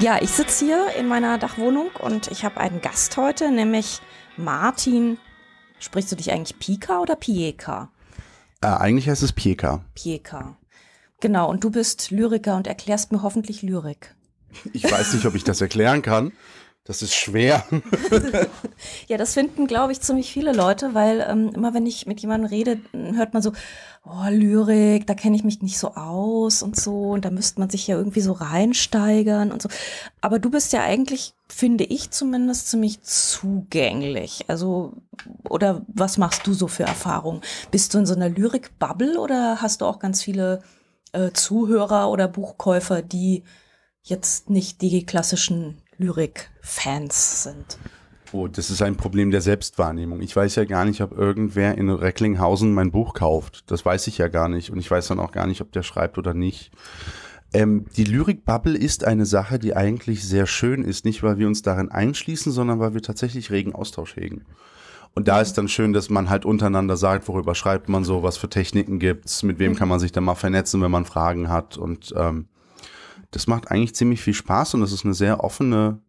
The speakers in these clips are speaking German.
Ja, ich sitze hier in meiner Dachwohnung und ich habe einen Gast heute, nämlich Martin. Sprichst du dich eigentlich Pika oder Pieka? Äh, eigentlich heißt es Pieka. Pieka. Genau, und du bist Lyriker und erklärst mir hoffentlich Lyrik. Ich weiß nicht, ob ich das erklären kann. Das ist schwer. ja, das finden, glaube ich, ziemlich viele Leute, weil ähm, immer wenn ich mit jemandem rede, hört man so, oh, Lyrik, da kenne ich mich nicht so aus und so, und da müsste man sich ja irgendwie so reinsteigern und so. Aber du bist ja eigentlich, finde ich zumindest, ziemlich zugänglich. Also, oder was machst du so für Erfahrungen? Bist du in so einer Lyrik-Bubble oder hast du auch ganz viele äh, Zuhörer oder Buchkäufer, die jetzt nicht die klassischen Lyrik-Fans sind. Oh, das ist ein Problem der Selbstwahrnehmung. Ich weiß ja gar nicht, ob irgendwer in Recklinghausen mein Buch kauft. Das weiß ich ja gar nicht. Und ich weiß dann auch gar nicht, ob der schreibt oder nicht. Ähm, die Lyrik-Bubble ist eine Sache, die eigentlich sehr schön ist. Nicht, weil wir uns darin einschließen, sondern weil wir tatsächlich regen Austausch hegen. Und da ist dann schön, dass man halt untereinander sagt, worüber schreibt man so, was für Techniken gibt's, mit wem kann man sich dann mal vernetzen, wenn man Fragen hat. Und ähm, das macht eigentlich ziemlich viel Spaß und das ist eine sehr offene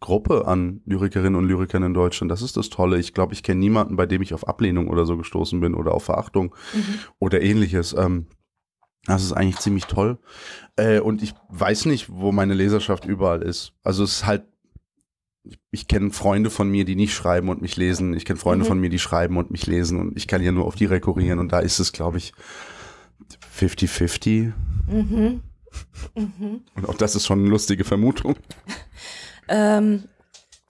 Gruppe an Lyrikerinnen und Lyrikern in Deutschland. Das ist das Tolle. Ich glaube, ich kenne niemanden, bei dem ich auf Ablehnung oder so gestoßen bin oder auf Verachtung mhm. oder ähnliches. Ähm, das ist eigentlich ziemlich toll. Äh, und ich weiß nicht, wo meine Leserschaft überall ist. Also es ist halt, ich, ich kenne Freunde von mir, die nicht schreiben und mich lesen. Ich kenne Freunde mhm. von mir, die schreiben und mich lesen. Und ich kann ja nur auf die rekurrieren. Und da ist es, glaube ich, 50-50. Mhm. Mhm. Und auch das ist schon eine lustige Vermutung. ähm,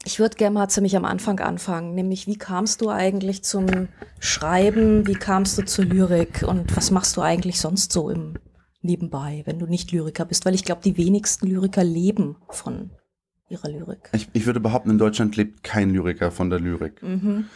ich würde gerne mal ziemlich am Anfang anfangen, nämlich wie kamst du eigentlich zum Schreiben, wie kamst du zur Lyrik und was machst du eigentlich sonst so im Nebenbei, wenn du nicht Lyriker bist? Weil ich glaube, die wenigsten Lyriker leben von ihrer Lyrik. Ich, ich würde behaupten, in Deutschland lebt kein Lyriker von der Lyrik. Mhm.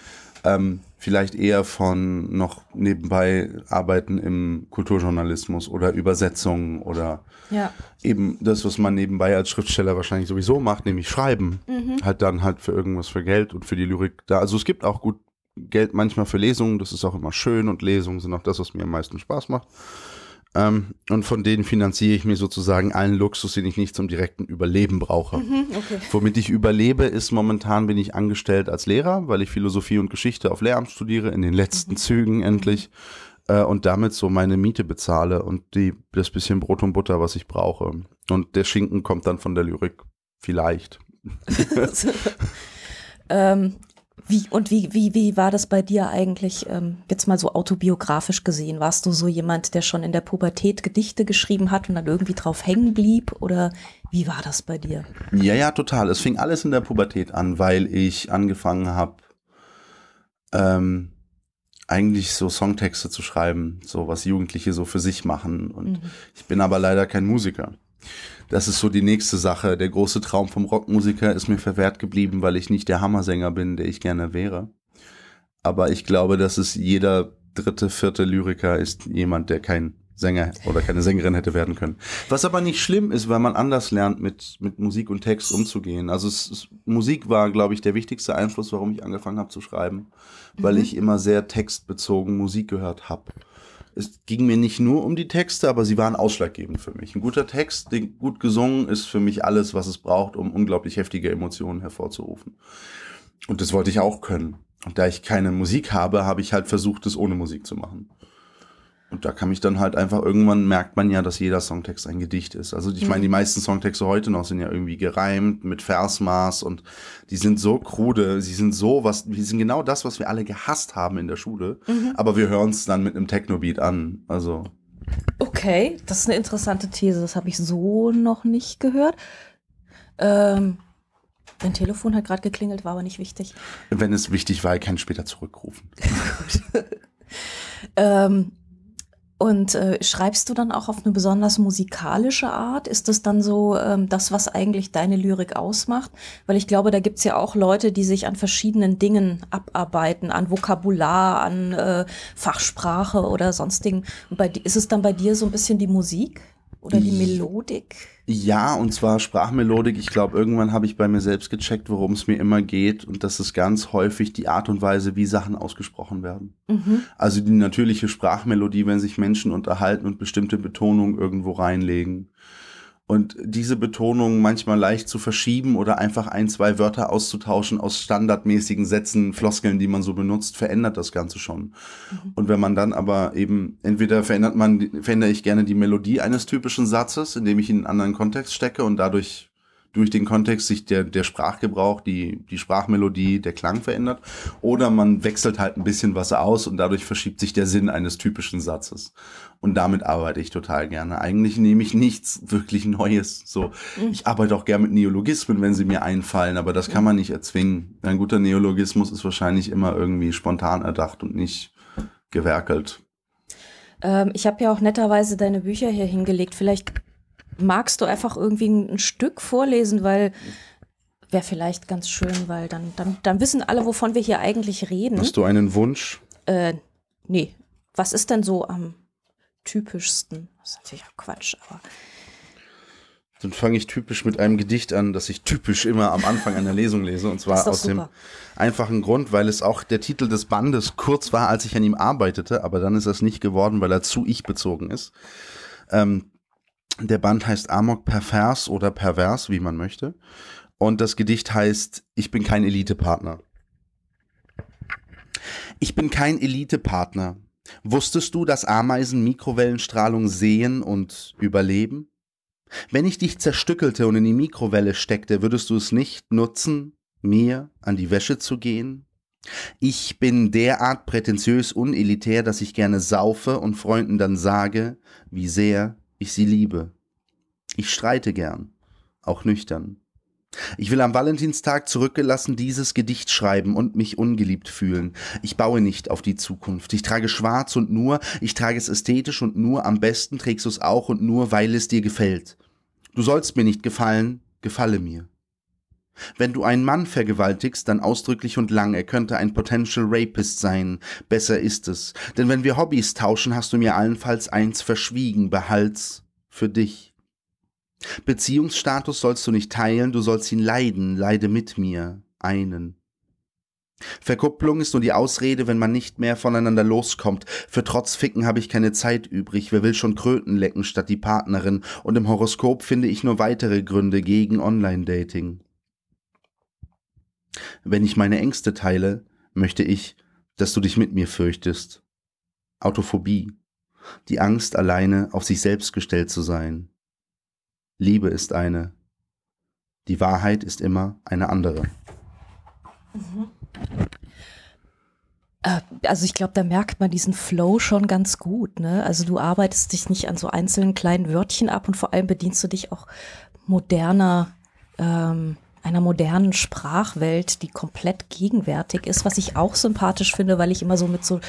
Ähm, vielleicht eher von noch nebenbei Arbeiten im Kulturjournalismus oder Übersetzungen oder ja. eben das, was man nebenbei als Schriftsteller wahrscheinlich sowieso macht, nämlich schreiben. Mhm. Halt dann halt für irgendwas für Geld und für die Lyrik da. Also es gibt auch gut Geld manchmal für Lesungen, das ist auch immer schön und Lesungen sind auch das, was mir am meisten Spaß macht. Ähm, und von denen finanziere ich mir sozusagen allen Luxus, den ich nicht zum direkten Überleben brauche. Mhm, okay. Womit ich überlebe, ist momentan bin ich angestellt als Lehrer, weil ich Philosophie und Geschichte auf Lehramt studiere, in den letzten mhm. Zügen endlich. Äh, und damit so meine Miete bezahle und die, das bisschen Brot und Butter, was ich brauche. Und der Schinken kommt dann von der Lyrik. Vielleicht. ähm, wie, und wie, wie, wie war das bei dir eigentlich, ähm, jetzt mal so autobiografisch gesehen? Warst du so jemand, der schon in der Pubertät Gedichte geschrieben hat und dann irgendwie drauf hängen blieb? Oder wie war das bei dir? Ja, ja, total. Es fing alles in der Pubertät an, weil ich angefangen habe, ähm, eigentlich so Songtexte zu schreiben, so was Jugendliche so für sich machen. Und mhm. ich bin aber leider kein Musiker das ist so die nächste Sache. Der große Traum vom Rockmusiker ist mir verwehrt geblieben, weil ich nicht der Hammersänger bin, der ich gerne wäre. Aber ich glaube, dass es jeder dritte, vierte Lyriker ist jemand, der kein Sänger oder keine Sängerin hätte werden können. Was aber nicht schlimm ist, weil man anders lernt, mit, mit Musik und Text umzugehen. Also es, es, Musik war, glaube ich, der wichtigste Einfluss, warum ich angefangen habe zu schreiben, weil mhm. ich immer sehr textbezogen Musik gehört habe es ging mir nicht nur um die Texte, aber sie waren ausschlaggebend für mich. Ein guter Text, gut gesungen, ist für mich alles, was es braucht, um unglaublich heftige Emotionen hervorzurufen. Und das wollte ich auch können. Und da ich keine Musik habe, habe ich halt versucht, es ohne Musik zu machen. Und da kann mich dann halt einfach, irgendwann merkt man ja, dass jeder Songtext ein Gedicht ist. Also ich meine, die mhm. meisten Songtexte heute noch sind ja irgendwie gereimt mit Versmaß und die sind so krude, sie sind so was, die sind genau das, was wir alle gehasst haben in der Schule. Mhm. Aber wir hören es dann mit einem Techno-Beat an. Also. Okay, das ist eine interessante These. Das habe ich so noch nicht gehört. Ähm, Dein Telefon hat gerade geklingelt, war aber nicht wichtig. Wenn es wichtig war, kann ich später zurückrufen. ähm, und äh, schreibst du dann auch auf eine besonders musikalische Art? Ist das dann so ähm, das, was eigentlich deine Lyrik ausmacht? Weil ich glaube, da gibt's ja auch Leute, die sich an verschiedenen Dingen abarbeiten, an Vokabular, an äh, Fachsprache oder sonstigen. Und bei, ist es dann bei dir so ein bisschen die Musik? Oder die Melodik? Ja, und zwar Sprachmelodik. Ich glaube, irgendwann habe ich bei mir selbst gecheckt, worum es mir immer geht. Und das ist ganz häufig die Art und Weise, wie Sachen ausgesprochen werden. Mhm. Also die natürliche Sprachmelodie, wenn sich Menschen unterhalten und bestimmte Betonungen irgendwo reinlegen. Und diese Betonung manchmal leicht zu verschieben oder einfach ein, zwei Wörter auszutauschen aus standardmäßigen Sätzen, Floskeln, die man so benutzt, verändert das Ganze schon. Mhm. Und wenn man dann aber eben, entweder verändert man, verändere ich gerne die Melodie eines typischen Satzes, indem ich ihn in einen anderen Kontext stecke und dadurch durch den Kontext sich der, der Sprachgebrauch, die, die Sprachmelodie, der Klang verändert. Oder man wechselt halt ein bisschen was aus und dadurch verschiebt sich der Sinn eines typischen Satzes. Und damit arbeite ich total gerne. Eigentlich nehme ich nichts wirklich Neues. So, mhm. ich arbeite auch gerne mit Neologismen, wenn sie mir einfallen, aber das kann man nicht erzwingen. Ein guter Neologismus ist wahrscheinlich immer irgendwie spontan erdacht und nicht gewerkelt. Ähm, ich habe ja auch netterweise deine Bücher hier hingelegt. Vielleicht magst du einfach irgendwie ein, Stück vorlesen, weil wäre vielleicht ganz schön, weil dann, dann, dann wissen alle, wovon wir hier eigentlich reden. Hast du einen Wunsch? Äh, nee. Was ist denn so am typischsten? Das ist natürlich auch Quatsch, aber. Dann fange ich typisch mit einem Gedicht an, das ich typisch immer am Anfang einer Lesung lese. Und zwar aus super. dem einfachen Grund, weil es auch der Titel des Bandes kurz war, als ich an ihm arbeitete, aber dann ist es nicht geworden, weil er zu ich bezogen ist. Ähm, der Band heißt Amok Pervers oder Pervers, wie man möchte. Und das Gedicht heißt Ich bin kein Elitepartner. Ich bin kein Elitepartner. Wusstest du, dass Ameisen Mikrowellenstrahlung sehen und überleben? Wenn ich dich zerstückelte und in die Mikrowelle steckte, würdest du es nicht nutzen, mir an die Wäsche zu gehen? Ich bin derart prätentiös unelitär, dass ich gerne saufe und Freunden dann sage, wie sehr ich sie liebe. Ich streite gern, auch nüchtern. Ich will am Valentinstag zurückgelassen dieses Gedicht schreiben und mich ungeliebt fühlen. Ich baue nicht auf die Zukunft. Ich trage schwarz und nur, ich trage es ästhetisch und nur, am besten trägst du es auch und nur, weil es dir gefällt. Du sollst mir nicht gefallen, gefalle mir. Wenn du einen Mann vergewaltigst, dann ausdrücklich und lang, er könnte ein Potential Rapist sein. Besser ist es. Denn wenn wir Hobbys tauschen, hast du mir allenfalls eins verschwiegen, behalt's für dich. Beziehungsstatus sollst du nicht teilen, du sollst ihn leiden, leide mit mir, einen. Verkupplung ist nur die Ausrede, wenn man nicht mehr voneinander loskommt. Für Trotzficken habe ich keine Zeit übrig. Wer will schon Kröten lecken statt die Partnerin? Und im Horoskop finde ich nur weitere Gründe gegen Online-Dating. Wenn ich meine Ängste teile, möchte ich, dass du dich mit mir fürchtest. Autophobie. Die Angst, alleine auf sich selbst gestellt zu sein. Liebe ist eine. Die Wahrheit ist immer eine andere. Mhm. Also ich glaube, da merkt man diesen Flow schon ganz gut. Ne? Also du arbeitest dich nicht an so einzelnen kleinen Wörtchen ab und vor allem bedienst du dich auch moderner ähm, einer modernen Sprachwelt, die komplett gegenwärtig ist, was ich auch sympathisch finde, weil ich immer so mit so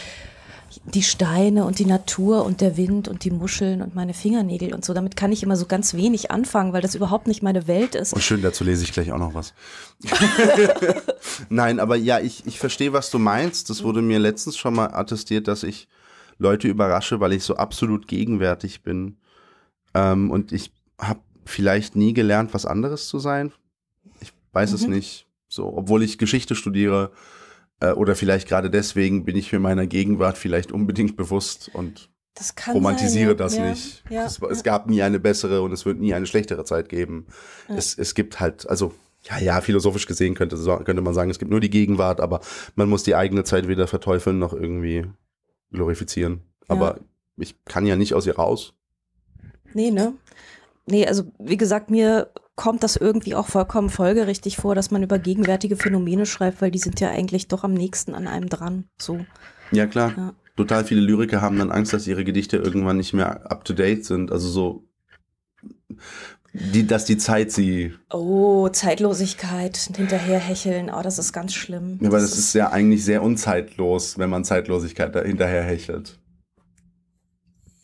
die Steine und die Natur und der Wind und die Muscheln und meine Fingernägel und so. Damit kann ich immer so ganz wenig anfangen, weil das überhaupt nicht meine Welt ist. Und schön, dazu lese ich gleich auch noch was. Nein, aber ja, ich, ich verstehe, was du meinst. Das wurde mir letztens schon mal attestiert, dass ich Leute überrasche, weil ich so absolut gegenwärtig bin. Ähm, und ich habe vielleicht nie gelernt, was anderes zu sein weiß mhm. es nicht. So, obwohl ich Geschichte studiere äh, oder vielleicht gerade deswegen bin ich mir meiner Gegenwart vielleicht unbedingt bewusst und romantisiere sein, ja. das ja. nicht. Ja. Es, es, gab nie eine bessere und es wird nie eine schlechtere Zeit geben. Es, es gibt halt, also ja, ja, philosophisch gesehen könnte, könnte man sagen, es gibt nur die Gegenwart, aber man muss die eigene Zeit weder verteufeln noch irgendwie glorifizieren. Aber ich kann ja nicht aus ihr raus. Nee, ne? Nee, also wie gesagt, mir kommt das irgendwie auch vollkommen folgerichtig vor, dass man über gegenwärtige Phänomene schreibt, weil die sind ja eigentlich doch am nächsten an einem dran. So. Ja, klar. Ja. Total viele Lyriker haben dann Angst, dass ihre Gedichte irgendwann nicht mehr up to date sind. Also so, die, dass die Zeit sie. Oh, Zeitlosigkeit, hinterherhecheln, oh, das ist ganz schlimm. Ja, aber das, das ist ja eigentlich sehr unzeitlos, wenn man Zeitlosigkeit da hinterherhechelt.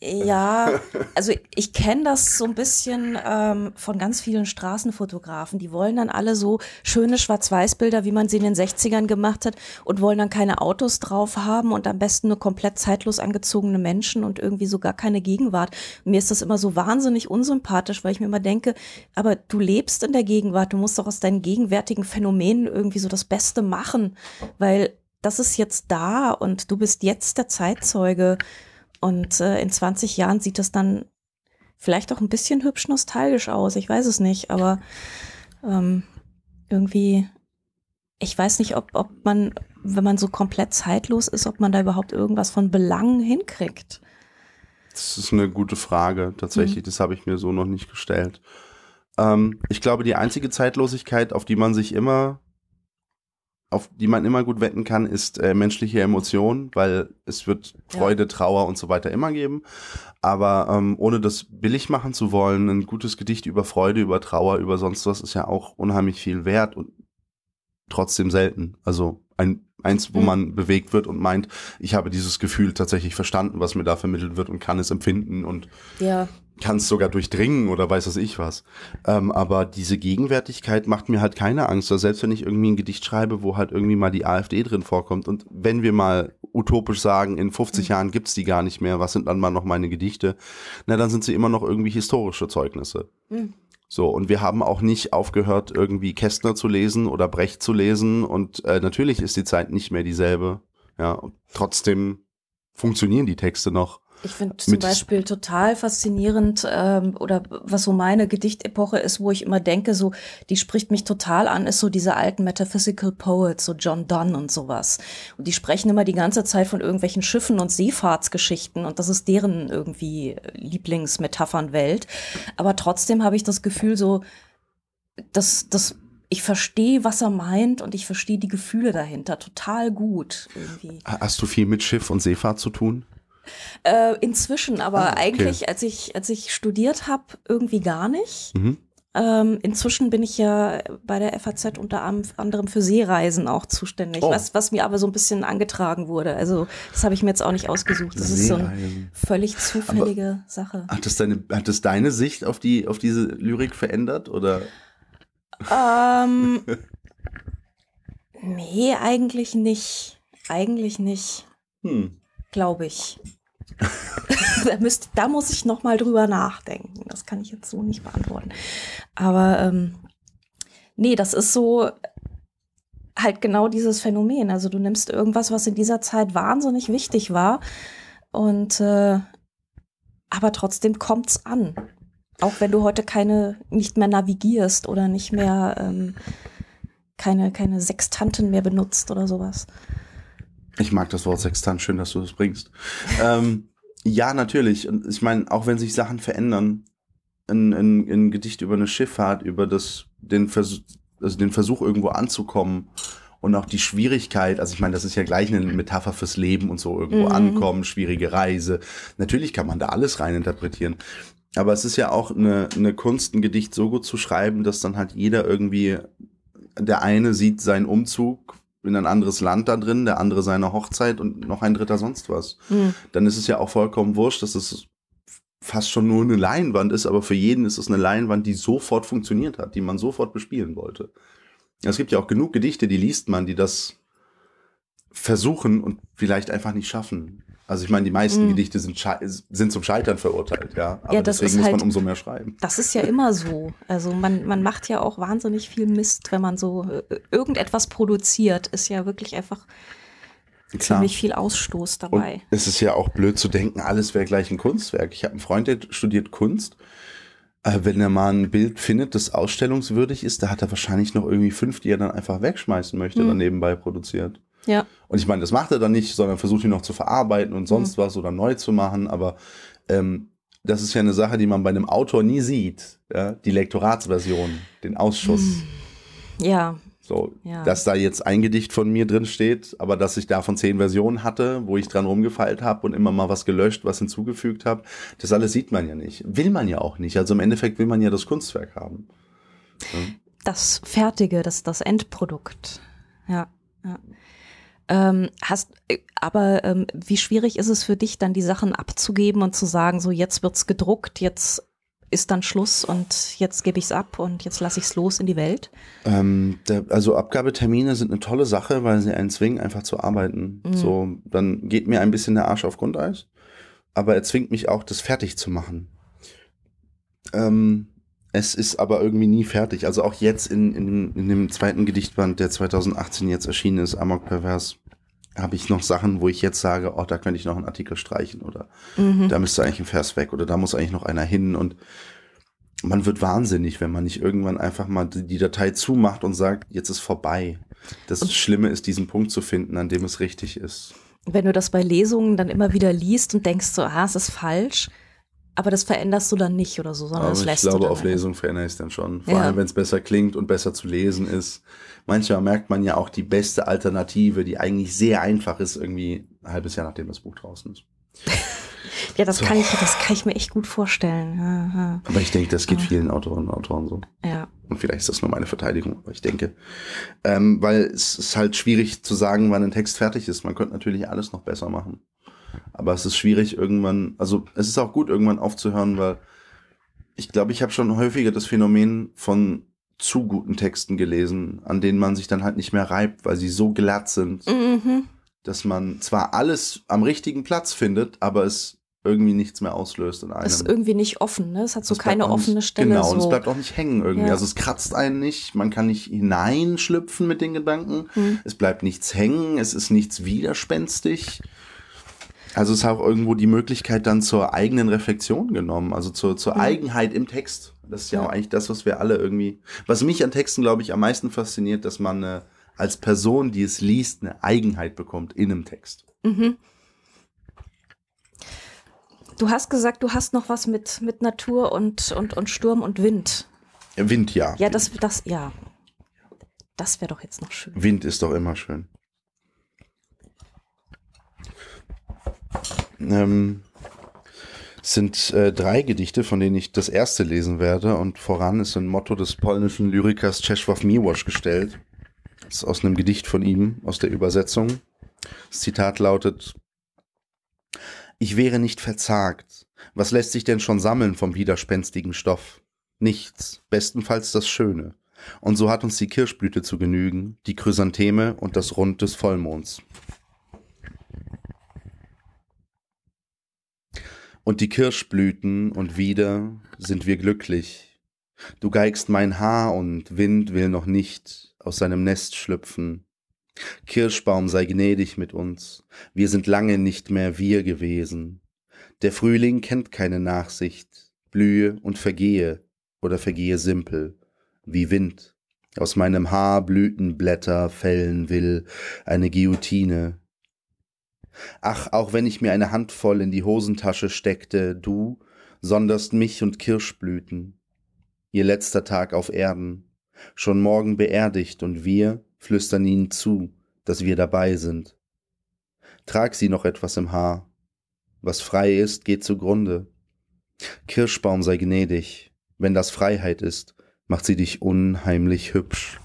Ja, also ich kenne das so ein bisschen ähm, von ganz vielen Straßenfotografen. Die wollen dann alle so schöne Schwarz-Weiß-Bilder, wie man sie in den 60ern gemacht hat und wollen dann keine Autos drauf haben und am besten nur komplett zeitlos angezogene Menschen und irgendwie so gar keine Gegenwart. mir ist das immer so wahnsinnig unsympathisch, weil ich mir immer denke, aber du lebst in der Gegenwart, du musst doch aus deinen gegenwärtigen Phänomenen irgendwie so das Beste machen, weil das ist jetzt da und du bist jetzt der Zeitzeuge. Und äh, in 20 Jahren sieht das dann vielleicht auch ein bisschen hübsch nostalgisch aus. Ich weiß es nicht, aber ähm, irgendwie, ich weiß nicht, ob, ob man, wenn man so komplett zeitlos ist, ob man da überhaupt irgendwas von Belang hinkriegt. Das ist eine gute Frage, tatsächlich. Mhm. Das habe ich mir so noch nicht gestellt. Ähm, ich glaube, die einzige Zeitlosigkeit, auf die man sich immer, auf die man immer gut wetten kann, ist äh, menschliche Emotionen, weil es wird Freude, ja. Trauer und so weiter immer geben. Aber ähm, ohne das billig machen zu wollen, ein gutes Gedicht über Freude, über Trauer, über sonst was ist ja auch unheimlich viel wert und trotzdem selten. Also ein eins, wo mhm. man bewegt wird und meint, ich habe dieses Gefühl tatsächlich verstanden, was mir da vermittelt wird und kann es empfinden und ja. Kann es sogar durchdringen oder weiß was ich was. Ähm, aber diese Gegenwärtigkeit macht mir halt keine Angst. Also selbst wenn ich irgendwie ein Gedicht schreibe, wo halt irgendwie mal die AfD drin vorkommt und wenn wir mal utopisch sagen, in 50 mhm. Jahren gibt's die gar nicht mehr, was sind dann mal noch meine Gedichte? Na, dann sind sie immer noch irgendwie historische Zeugnisse. Mhm. So, und wir haben auch nicht aufgehört, irgendwie Kästner zu lesen oder Brecht zu lesen. Und äh, natürlich ist die Zeit nicht mehr dieselbe. Ja, und trotzdem funktionieren die Texte noch. Ich finde zum Beispiel total faszinierend, ähm, oder was so meine Gedichtepoche ist, wo ich immer denke, so, die spricht mich total an, ist so diese alten Metaphysical Poets, so John Donne und sowas. Und die sprechen immer die ganze Zeit von irgendwelchen Schiffen und Seefahrtsgeschichten und das ist deren irgendwie Lieblingsmetaphernwelt. Aber trotzdem habe ich das Gefühl, so, dass das ich verstehe, was er meint und ich verstehe die Gefühle dahinter total gut irgendwie. Hast du viel mit Schiff und Seefahrt zu tun? Äh, inzwischen, aber ah, okay. eigentlich, als ich, als ich studiert habe, irgendwie gar nicht. Mhm. Ähm, inzwischen bin ich ja bei der FAZ unter anderem für Seereisen auch zuständig, oh. was, was mir aber so ein bisschen angetragen wurde. Also das habe ich mir jetzt auch nicht ähm, Das ist so eine völlig zufällige aber Sache. Hat das, deine, hat das deine Sicht auf, die, auf diese Lyrik verändert? Oder? Ähm, nee, eigentlich nicht. Eigentlich nicht. Hm glaube ich. da, müsst, da muss ich noch mal drüber nachdenken. Das kann ich jetzt so nicht beantworten. Aber ähm, nee, das ist so halt genau dieses Phänomen. Also du nimmst irgendwas, was in dieser Zeit wahnsinnig wichtig war und äh, aber trotzdem kommt's an. Auch wenn du heute keine, nicht mehr navigierst oder nicht mehr ähm, keine, keine Sextanten mehr benutzt oder sowas. Ich mag das Wort Sextant, schön, dass du das bringst. ähm, ja, natürlich. Und ich meine, auch wenn sich Sachen verändern, ein, ein, ein Gedicht über eine Schifffahrt, über das, den, Vers also den Versuch, irgendwo anzukommen und auch die Schwierigkeit, also ich meine, das ist ja gleich eine Metapher fürs Leben und so, irgendwo mhm. ankommen, schwierige Reise. Natürlich kann man da alles reininterpretieren. Aber es ist ja auch eine, eine Kunst, ein Gedicht so gut zu schreiben, dass dann halt jeder irgendwie, der eine sieht seinen Umzug in ein anderes Land da drin, der andere seine Hochzeit und noch ein dritter sonst was. Mhm. Dann ist es ja auch vollkommen wurscht, dass es fast schon nur eine Leinwand ist, aber für jeden ist es eine Leinwand, die sofort funktioniert hat, die man sofort bespielen wollte. Es gibt ja auch genug Gedichte, die liest man, die das versuchen und vielleicht einfach nicht schaffen. Also ich meine, die meisten mm. Gedichte sind, sind zum Scheitern verurteilt, ja. Aber ja, deswegen muss halt, man umso mehr schreiben. Das ist ja immer so. Also man, man macht ja auch wahnsinnig viel Mist, wenn man so äh, irgendetwas produziert, ist ja wirklich einfach Klar. ziemlich viel Ausstoß dabei. Und es ist ja auch blöd zu denken, alles wäre gleich ein Kunstwerk. Ich habe einen Freund, der studiert Kunst. Äh, wenn er mal ein Bild findet, das ausstellungswürdig ist, da hat er wahrscheinlich noch irgendwie fünf, die er dann einfach wegschmeißen möchte, hm. dann nebenbei produziert. Ja. Und ich meine, das macht er dann nicht, sondern versucht ihn noch zu verarbeiten und sonst mhm. was oder neu zu machen. Aber ähm, das ist ja eine Sache, die man bei einem Autor nie sieht. Ja? Die Lektoratsversion, den Ausschuss. Mhm. Ja. So, ja. dass da jetzt ein Gedicht von mir drin steht, aber dass ich davon zehn Versionen hatte, wo ich dran rumgefeilt habe und immer mal was gelöscht, was hinzugefügt habe, das alles sieht man ja nicht. Will man ja auch nicht. Also im Endeffekt will man ja das Kunstwerk haben. Ja. Das Fertige, das, das Endprodukt. Ja. ja. Ähm, hast, äh, aber ähm, wie schwierig ist es für dich, dann die Sachen abzugeben und zu sagen, so jetzt wird's gedruckt, jetzt ist dann Schluss und jetzt gebe ich es ab und jetzt lasse ich es los in die Welt? Ähm, der, also Abgabetermine sind eine tolle Sache, weil sie einen zwingen, einfach zu arbeiten. Mhm. So, dann geht mir ein bisschen der Arsch auf Grundeis, aber er zwingt mich auch, das fertig zu machen. Ähm, es ist aber irgendwie nie fertig. Also auch jetzt in, in, in dem zweiten Gedichtband, der 2018 jetzt erschienen ist, Amok Pervers, habe ich noch Sachen, wo ich jetzt sage, oh, da könnte ich noch einen Artikel streichen oder mhm. da müsste eigentlich ein Vers weg oder da muss eigentlich noch einer hin und man wird wahnsinnig, wenn man nicht irgendwann einfach mal die Datei zumacht und sagt, jetzt ist vorbei. Das und Schlimme ist, diesen Punkt zu finden, an dem es richtig ist. Wenn du das bei Lesungen dann immer wieder liest und denkst so, ah, es ist falsch, aber das veränderst du dann nicht oder so, sondern aber das lässt Ich glaube, du auf Lesung verändere ich es dann schon. Vor ja. allem, wenn es besser klingt und besser zu lesen ist. Manchmal merkt man ja auch die beste Alternative, die eigentlich sehr einfach ist, irgendwie ein halbes Jahr nachdem das Buch draußen ist. ja, das so. kann ich, das kann ich mir echt gut vorstellen. Aber ich denke, das geht vielen Autorinnen und Autoren so. Ja. Und vielleicht ist das nur meine Verteidigung, aber ich denke, ähm, weil es ist halt schwierig zu sagen, wann ein Text fertig ist. Man könnte natürlich alles noch besser machen. Aber es ist schwierig irgendwann, also es ist auch gut irgendwann aufzuhören, weil ich glaube, ich habe schon häufiger das Phänomen von zu guten Texten gelesen, an denen man sich dann halt nicht mehr reibt, weil sie so glatt sind, mhm. dass man zwar alles am richtigen Platz findet, aber es irgendwie nichts mehr auslöst in einem. Es ist irgendwie nicht offen, ne? Es hat so keine offene nicht, Stelle. Genau, so. und es bleibt auch nicht hängen irgendwie. Ja. Also es kratzt einen nicht, man kann nicht hineinschlüpfen mit den Gedanken. Hm. Es bleibt nichts hängen, es ist nichts widerspenstig. Also es ist auch irgendwo die Möglichkeit dann zur eigenen Reflexion genommen, also zur, zur mhm. Eigenheit im Text. Das ist ja, ja, auch eigentlich das, was wir alle irgendwie, was mich an Texten, glaube ich, am meisten fasziniert, dass man äh, als Person, die es liest, eine Eigenheit bekommt in einem Text. Mhm. Du hast gesagt, du hast noch was mit, mit Natur und, und, und Sturm und Wind. Wind, ja. Ja, das, das, ja. Das wäre doch jetzt noch schön. Wind ist doch immer schön. Ähm, sind äh, drei Gedichte, von denen ich das erste lesen werde. Und voran ist ein Motto des polnischen Lyrikers Czesław Miłosz gestellt. Das ist aus einem Gedicht von ihm, aus der Übersetzung. Das Zitat lautet, Ich wäre nicht verzagt. Was lässt sich denn schon sammeln vom widerspenstigen Stoff? Nichts, bestenfalls das Schöne. Und so hat uns die Kirschblüte zu genügen, die Chrysantheme und das Rund des Vollmonds. Und die Kirschblüten und wieder sind wir glücklich. Du geigst mein Haar und Wind will noch nicht aus seinem Nest schlüpfen. Kirschbaum sei gnädig mit uns, wir sind lange nicht mehr wir gewesen. Der Frühling kennt keine Nachsicht, blühe und vergehe oder vergehe simpel, wie Wind. Aus meinem Haar Blütenblätter fällen will, eine Guillotine, Ach, auch wenn ich mir eine Handvoll in die Hosentasche steckte, du sonderst mich und Kirschblüten. Ihr letzter Tag auf Erden, schon morgen beerdigt und wir flüstern ihnen zu, dass wir dabei sind. Trag sie noch etwas im Haar. Was frei ist, geht zugrunde. Kirschbaum sei gnädig. Wenn das Freiheit ist, macht sie dich unheimlich hübsch.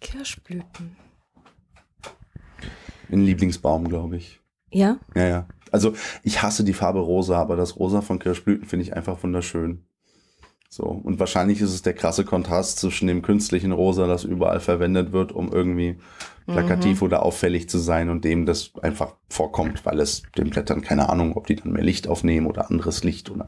Kirschblüten. Ein Lieblingsbaum, glaube ich. Ja? Ja, ja. Also ich hasse die Farbe rosa, aber das Rosa von Kirschblüten finde ich einfach wunderschön. So. Und wahrscheinlich ist es der krasse Kontrast zwischen dem künstlichen Rosa, das überall verwendet wird, um irgendwie plakativ mhm. oder auffällig zu sein und dem das einfach vorkommt, weil es den Blättern keine Ahnung, ob die dann mehr Licht aufnehmen oder anderes Licht oder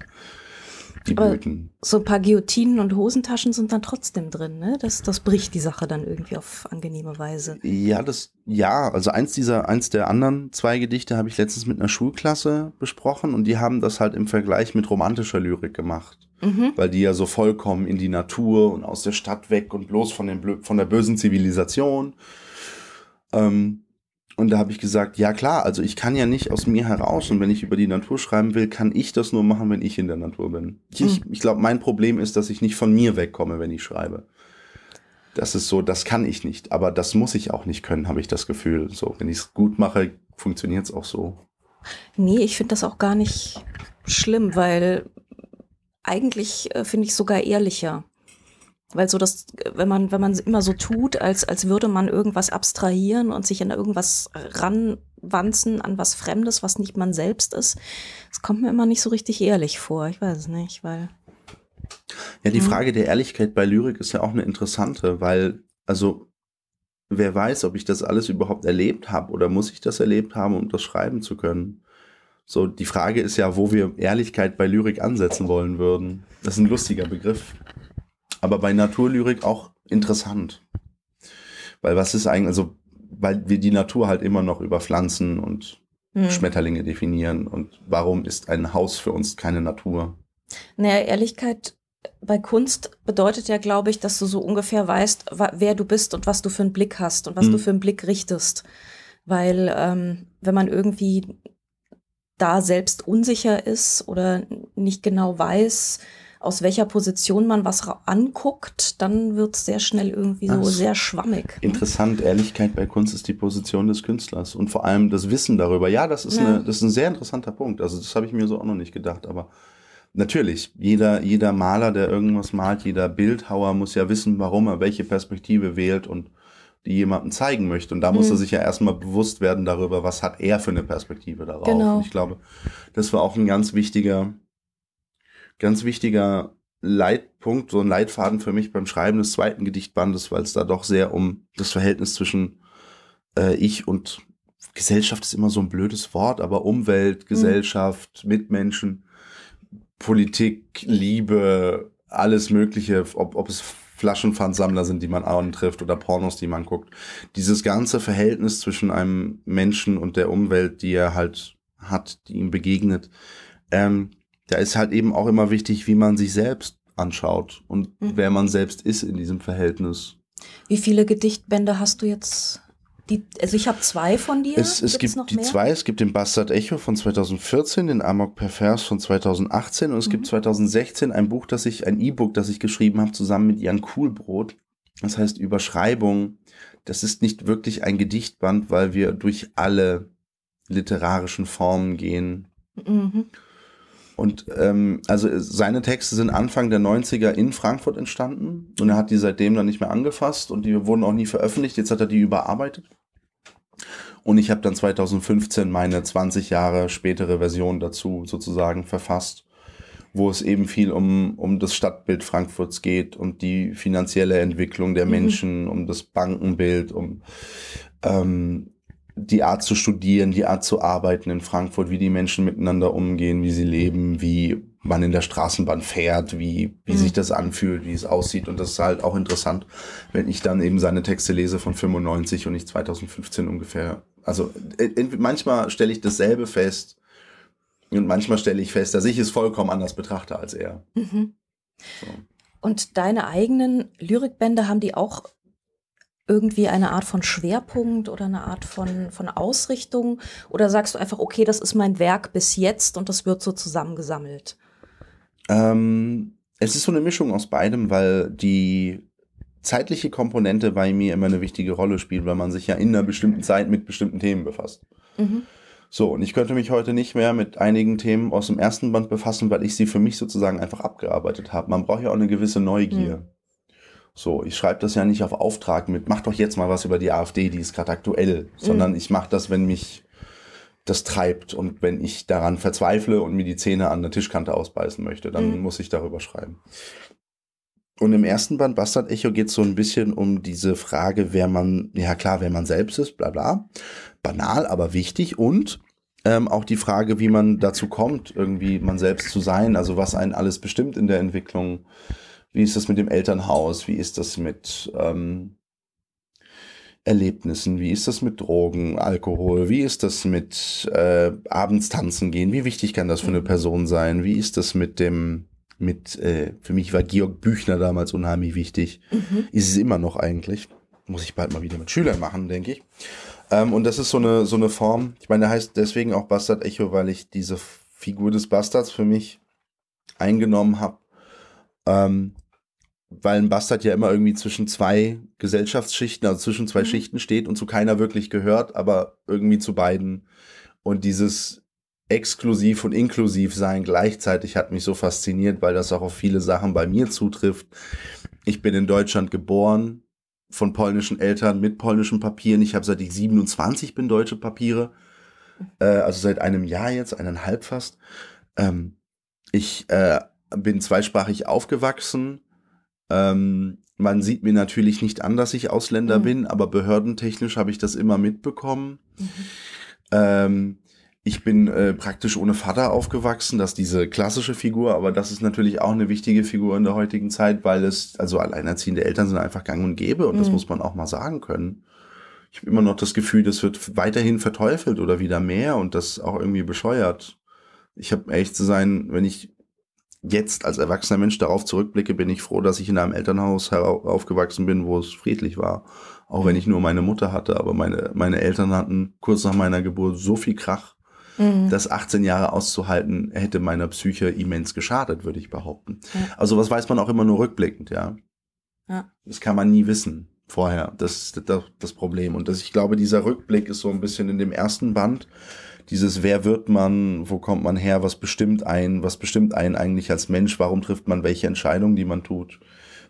die Blüten. so ein paar Guillotinen und Hosentaschen sind dann trotzdem drin, ne? Das, das bricht die Sache dann irgendwie auf angenehme Weise. Ja, das, ja, also eins dieser, eins der anderen zwei Gedichte habe ich letztens mit einer Schulklasse besprochen und die haben das halt im Vergleich mit romantischer Lyrik gemacht. Mhm. Weil die ja so vollkommen in die Natur und aus der Stadt weg und bloß von, dem, von der bösen Zivilisation. Ähm, und da habe ich gesagt, ja klar, also ich kann ja nicht aus mir heraus und wenn ich über die Natur schreiben will, kann ich das nur machen, wenn ich in der Natur bin. Ich, ich glaube, mein Problem ist, dass ich nicht von mir wegkomme, wenn ich schreibe. Das ist so, das kann ich nicht, aber das muss ich auch nicht können, habe ich das Gefühl. So, wenn ich es gut mache, funktioniert es auch so. Nee, ich finde das auch gar nicht schlimm, weil eigentlich äh, finde ich sogar ehrlicher. Weil so das, wenn man, wenn man immer so tut, als, als würde man irgendwas abstrahieren und sich an irgendwas ranwanzen, an was Fremdes, was nicht man selbst ist, das kommt mir immer nicht so richtig ehrlich vor. Ich weiß es nicht, weil. Ja, die hm. Frage der Ehrlichkeit bei Lyrik ist ja auch eine interessante, weil, also, wer weiß, ob ich das alles überhaupt erlebt habe oder muss ich das erlebt haben, um das schreiben zu können? So, die Frage ist ja, wo wir Ehrlichkeit bei Lyrik ansetzen wollen würden. Das ist ein lustiger Begriff aber bei Naturlyrik auch interessant. Weil was ist eigentlich, also, weil wir die Natur halt immer noch über Pflanzen und Hm. Schmetterlinge definieren. Und warum ist ein Haus für uns keine Natur? Naja, Ehrlichkeit bei Kunst bedeutet ja, glaube ich, dass du so ungefähr weißt, wer du bist und was du für einen Blick hast und was Mhm. du für einen Blick richtest. Weil ähm, wenn man irgendwie da selbst unsicher ist oder nicht genau weiß, aus welcher Position man was anguckt, dann wird es sehr schnell irgendwie so Ach sehr schwammig. ne? Interessant, Ehrlichkeit bei Kunst ist die Position des Künstlers und vor allem das Wissen darüber. Ja, das ist, Ja. Eine, das ist ein sehr interessanter Punkt. Also das habe ich mir so auch noch nicht gedacht, aber natürlich, jeder, jeder Maler, der irgendwas malt, jeder Bildhauer muss ja wissen, warum er welche Perspektive wählt und die jemandem zeigen möchte. Und da muss Mhm. er sich ja erstmal bewusst werden darüber, was hat er für eine Perspektive darauf. Genau. Und ich glaube, das war auch ein ganz wichtiger, ganz wichtiger Leitpunkt, so ein Leitfaden für mich beim Schreiben des zweiten Gedichtbandes, weil es da doch sehr um das Verhältnis zwischen äh, ich und Gesellschaft ist immer so ein blödes Wort, aber Umwelt, Gesellschaft, Mitmenschen, Politik, Liebe, alles Mögliche, ob, ob es Flaschenpfandsammler sind, die man antrifft oder Pornos, die man guckt. Dieses ganze Verhältnis zwischen einem Menschen und der Umwelt, die er halt hat, die ihm begegnet, ähm, da ist halt eben auch immer wichtig, wie man sich selbst anschaut und Mhm. wer man selbst ist in diesem Verhältnis. Wie viele Gedichtbände hast du jetzt? Die, also ich habe zwei von dir. Es, es gibt die zwei, es gibt den Bastard Echo von 2014, den Amok Pervers von 2018 und es Mhm. gibt 2016 ein Buch, das ich, ein E-Book, das ich geschrieben habe, zusammen mit Jan Kuhlbrot. Das heißt Überschreibung. Das ist nicht wirklich ein Gedichtband, weil wir durch alle literarischen Formen gehen. Mhm. Und ähm, also seine Texte sind Anfang der 90er in Frankfurt entstanden und er hat die seitdem dann nicht mehr angefasst und die wurden auch nie veröffentlicht. Jetzt hat er die überarbeitet. Und ich habe dann 2015 meine 20 Jahre spätere Version dazu sozusagen verfasst, wo es eben viel um, um das Stadtbild Frankfurts geht, um die finanzielle Entwicklung der Mhm. Menschen, um das Bankenbild, um ähm, die Art zu studieren, die Art zu arbeiten in Frankfurt, wie die Menschen miteinander umgehen, wie sie leben, wie man in der Straßenbahn fährt, wie, wie Mhm. sich das anfühlt, wie es aussieht. Und das ist halt auch interessant, wenn ich dann eben seine Texte lese von 95 und nicht 2015 ungefähr. Also äh, manchmal stelle ich dasselbe fest und manchmal stelle ich fest, dass ich es vollkommen anders betrachte als er. Mhm. So. Und deine eigenen Lyrikbände haben die auch irgendwie eine Art von Schwerpunkt oder eine Art von, von Ausrichtung? Oder sagst du einfach, okay, das ist mein Werk bis jetzt und das wird so zusammengesammelt? Ähm, es ist so eine Mischung aus beidem, weil die zeitliche Komponente bei mir immer eine wichtige Rolle spielt, weil man sich ja in einer bestimmten Zeit mit bestimmten Themen befasst. Mhm. So, und ich könnte mich heute nicht mehr mit einigen Themen aus dem ersten Band befassen, weil ich sie für mich sozusagen einfach abgearbeitet habe. Man braucht ja auch eine gewisse Neugier. So, ich schreibe das ja nicht auf Auftrag mit, mach doch jetzt mal was über die AfD, die ist gerade aktuell, sondern ich mache das, wenn mich das treibt und wenn ich daran verzweifle und mir die Zähne an der Tischkante ausbeißen möchte, dann Mhm. muss ich darüber schreiben. Und im ersten Band Bastard Echo geht es so ein bisschen um diese Frage, wer man, ja klar, wer man selbst ist, bla bla. Banal, aber wichtig. Und ähm, auch die Frage, wie man dazu kommt, irgendwie man selbst zu sein, also was einen alles bestimmt in der Entwicklung. Wie ist das mit dem Elternhaus? Wie ist das mit ähm, Erlebnissen? Wie ist das mit Drogen, Alkohol? Wie ist das mit äh, abends tanzen gehen? Wie wichtig kann das für eine Person sein? Wie ist das mit dem, mit, äh, für mich war Georg Büchner damals unheimlich wichtig. Mhm. Ist es immer noch eigentlich. Muss ich bald mal wieder mit Schülern machen, denke ich. Ähm, und das ist so eine, so eine Form, ich meine, der heißt deswegen auch Bastard Echo, weil ich diese Figur des Bastards für mich eingenommen habe. Ähm, weil ein Bastard ja immer irgendwie zwischen zwei Gesellschaftsschichten, also zwischen zwei Mhm. Schichten steht und zu keiner wirklich gehört, aber irgendwie zu beiden. Und dieses exklusiv und inklusiv sein gleichzeitig hat mich so fasziniert, weil das auch auf viele Sachen bei mir zutrifft. Ich bin in Deutschland geboren, von polnischen Eltern mit polnischen Papieren. Ich habe seit ich 27 bin deutsche Papiere, äh, also seit einem Jahr jetzt, eineinhalb fast. Ähm, ich äh, bin zweisprachig aufgewachsen. Ähm, man sieht mir natürlich nicht an, dass ich Ausländer Mhm. bin, aber behördentechnisch habe ich das immer mitbekommen. Mhm. Ähm, ich bin äh, praktisch ohne Vater aufgewachsen, das ist diese klassische Figur, aber das ist natürlich auch eine wichtige Figur in der heutigen Zeit, weil es, also alleinerziehende Eltern sind einfach gang und gäbe und mhm. das muss man auch mal sagen können. Ich habe immer noch das Gefühl, das wird weiterhin verteufelt oder wieder mehr und das auch irgendwie bescheuert. Ich habe ehrlich zu sein, wenn ich jetzt als erwachsener Mensch darauf zurückblicke, bin ich froh, dass ich in einem Elternhaus aufgewachsen bin, wo es friedlich war. Auch wenn ich nur meine Mutter hatte, aber meine, meine Eltern hatten kurz nach meiner Geburt so viel Krach, Mhm. Das 18 Jahre auszuhalten, hätte meiner Psyche immens geschadet, würde ich behaupten. Ja. Also was weiß man auch immer nur rückblickend, ja. ja. Das kann man nie wissen vorher. Das ist das, das Problem. Und das, ich glaube, dieser Rückblick ist so ein bisschen in dem ersten Band. Dieses, wer wird man, wo kommt man her, was bestimmt einen, was bestimmt einen eigentlich als Mensch, warum trifft man welche Entscheidungen, die man tut,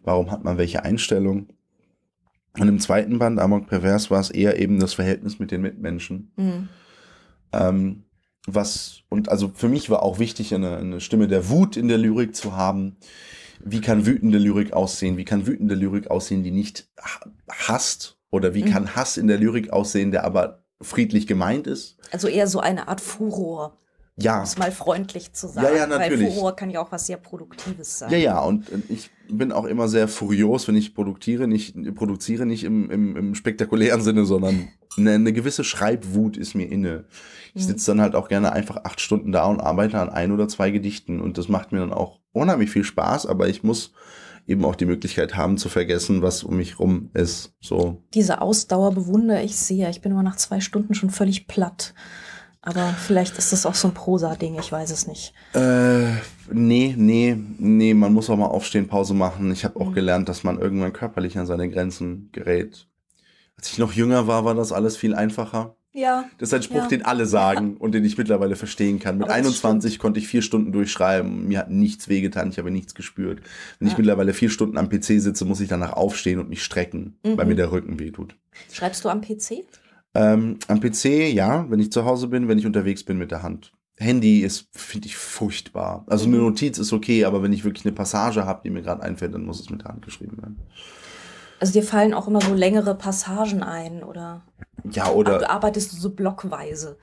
warum hat man welche Einstellung. Und im zweiten Band, Amok Pervers, war es eher eben das Verhältnis mit den Mitmenschen. Mhm. Ähm, was, und also für mich war auch wichtig, eine, eine Stimme der Wut in der Lyrik zu haben. Wie kann wütende Lyrik aussehen? Wie kann wütende Lyrik aussehen, die nicht hasst? Oder wie mhm. kann Hass in der Lyrik aussehen, der aber friedlich gemeint ist? Also eher so eine Art Furor. Ja. Um es mal freundlich zu sagen. Ja, ja, natürlich. Weil Furor kann ja auch was sehr Produktives sein. Ja, ja, und ich bin auch immer sehr furios, wenn ich produziere, nicht, produziere nicht im, im, im spektakulären Sinne, sondern eine, eine gewisse Schreibwut ist mir inne. Ich mhm. sitze dann halt auch gerne einfach acht Stunden da und arbeite an ein oder zwei Gedichten und das macht mir dann auch unheimlich viel Spaß, aber ich muss eben auch die Möglichkeit haben zu vergessen, was um mich rum ist. So. Diese Ausdauer bewundere ich sehr. Ich bin immer nach zwei Stunden schon völlig platt. Aber vielleicht ist das auch so ein Prosa-Ding, ich weiß es nicht. Äh, nee, nee, nee, man muss auch mal aufstehen, Pause machen. Ich habe auch mhm. gelernt, dass man irgendwann körperlich an seine Grenzen gerät. Als ich noch jünger war, war das alles viel einfacher. Ja. Das ist ein Spruch, ja. den alle sagen ja. und den ich mittlerweile verstehen kann. Mit 21 konnte ich vier Stunden durchschreiben. Mir hat nichts wehgetan, ich habe nichts gespürt. Wenn ja. ich mittlerweile vier Stunden am PC sitze, muss ich danach aufstehen und mich strecken, mhm. weil mir der Rücken wehtut. Schreibst du am PC? Ähm, am PC, ja, wenn ich zu Hause bin, wenn ich unterwegs bin mit der Hand. Handy ist, finde ich, furchtbar. Also eine mhm. Notiz ist okay, aber wenn ich wirklich eine Passage habe, die mir gerade einfällt, dann muss es mit der Hand geschrieben werden. Also dir fallen auch immer so längere Passagen ein, oder? Ja, oder. Du arbeitest du so blockweise?